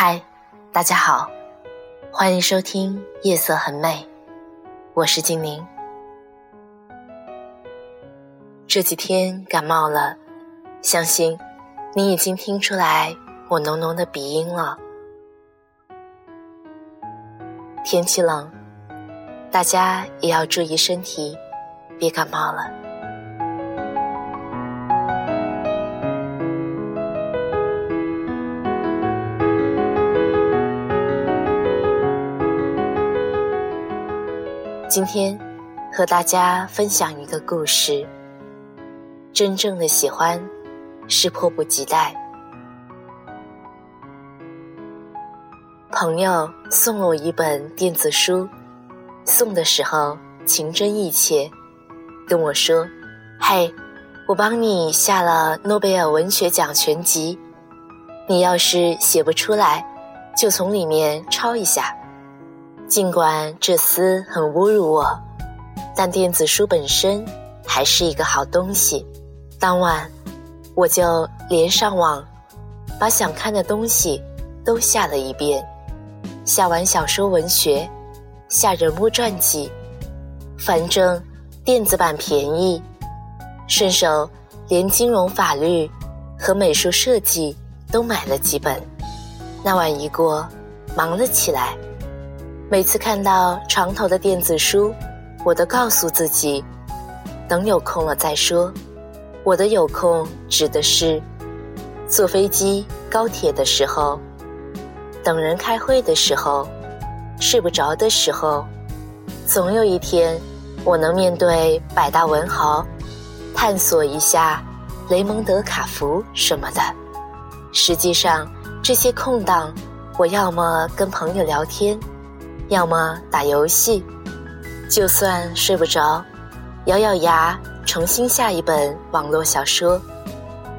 嗨，大家好，欢迎收听《夜色很美》，我是精灵。这几天感冒了，相信你已经听出来我浓浓的鼻音了。天气冷，大家也要注意身体，别感冒了。今天和大家分享一个故事。真正的喜欢是迫不及待。朋友送了我一本电子书，送的时候情真意切，跟我说：“嘿，我帮你下了诺贝尔文学奖全集，你要是写不出来，就从里面抄一下。”尽管这厮很侮辱我，但电子书本身还是一个好东西。当晚，我就连上网，把想看的东西都下了一遍。下完小说文学，下人物传记，反正电子版便宜，顺手连金融法律和美术设计都买了几本。那晚一过，忙了起来。每次看到床头的电子书，我都告诉自己，等有空了再说。我的有空指的是坐飞机、高铁的时候，等人开会的时候，睡不着的时候。总有一天，我能面对百大文豪，探索一下雷蒙德·卡福什么的。实际上，这些空档，我要么跟朋友聊天。要么打游戏，就算睡不着，咬咬牙重新下一本网络小说，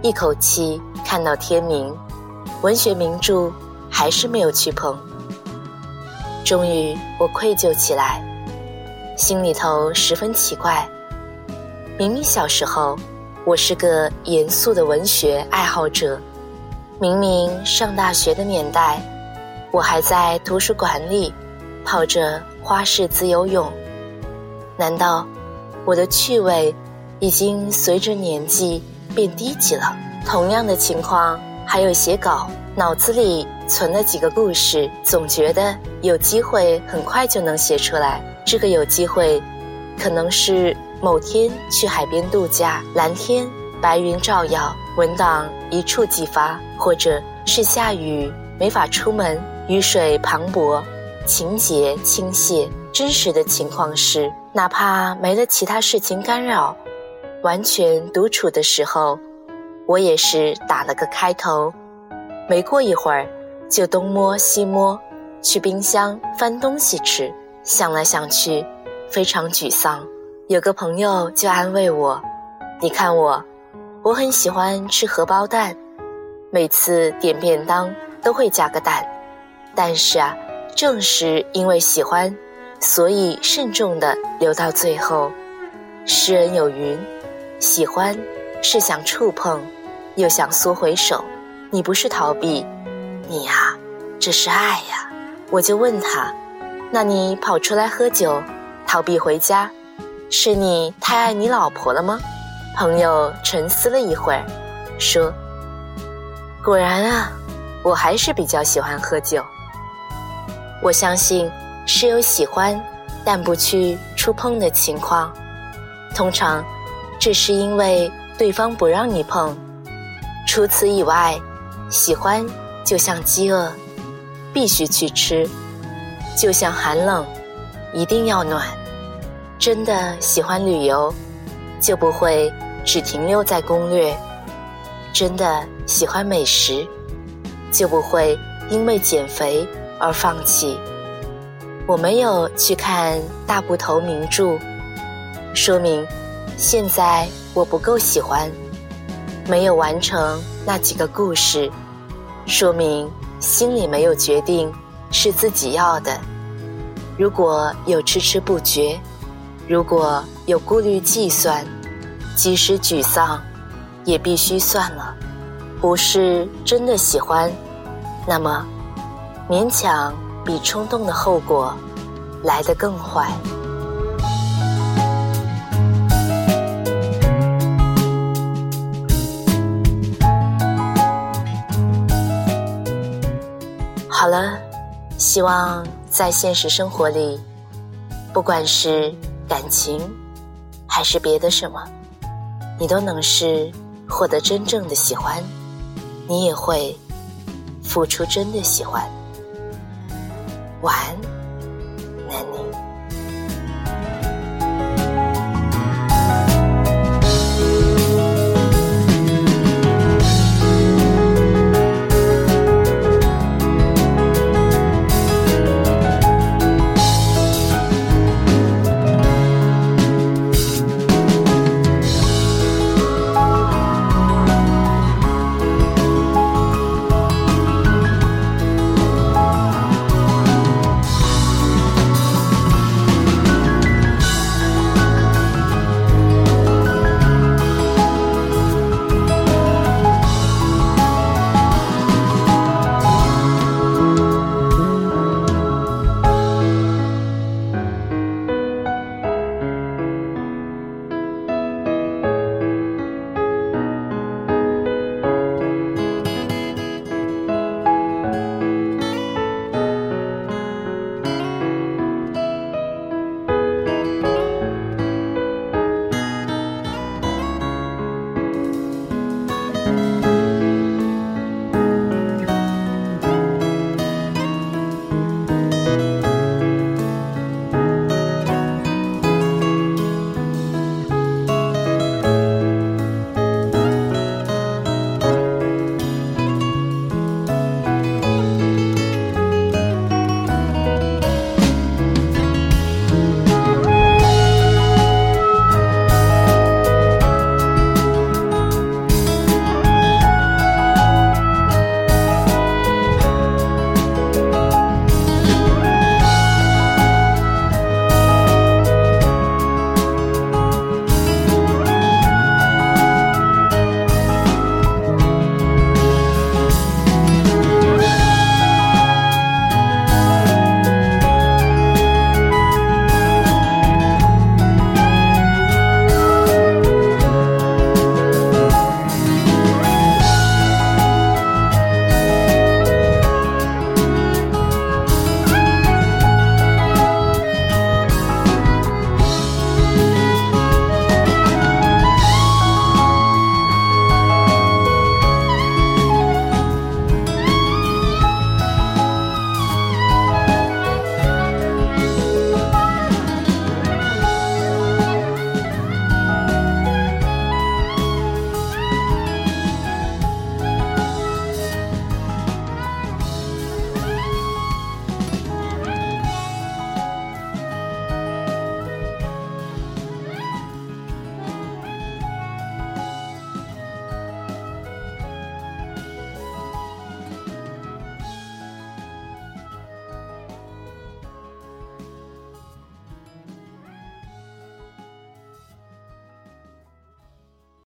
一口气看到天明。文学名著还是没有去碰。终于，我愧疚起来，心里头十分奇怪。明明小时候我是个严肃的文学爱好者，明明上大学的年代，我还在图书馆里。靠着花式自由泳，难道我的趣味已经随着年纪变低级了？同样的情况还有写稿，脑子里存了几个故事，总觉得有机会很快就能写出来。这个有机会，可能是某天去海边度假，蓝天白云照耀，文档一触即发；或者是下雨没法出门，雨水磅礴。情节倾泻，真实的情况是，哪怕没了其他事情干扰，完全独处的时候，我也是打了个开头。没过一会儿，就东摸西摸，去冰箱翻东西吃。想来想去，非常沮丧。有个朋友就安慰我：“你看我，我很喜欢吃荷包蛋，每次点便当都会加个蛋，但是啊。”正是因为喜欢，所以慎重的留到最后。诗人有云：“喜欢是想触碰，又想缩回手。你不是逃避，你呀，这是爱呀。”我就问他：“那你跑出来喝酒，逃避回家，是你太爱你老婆了吗？”朋友沉思了一会儿，说：“果然啊，我还是比较喜欢喝酒。”我相信是有喜欢，但不去触碰的情况。通常，这是因为对方不让你碰。除此以外，喜欢就像饥饿，必须去吃；就像寒冷，一定要暖。真的喜欢旅游，就不会只停留在攻略。真的喜欢美食，就不会因为减肥而放弃。我没有去看大部头名著，说明现在我不够喜欢；没有完成那几个故事，说明心里没有决定是自己要的。如果有迟迟不决，如果有顾虑计算，即使沮丧，也必须算了。不是真的喜欢，那么勉强比冲动的后果来得更坏。好了，希望。在现实生活里，不管是感情，还是别的什么，你都能是获得真正的喜欢，你也会付出真的喜欢。晚安。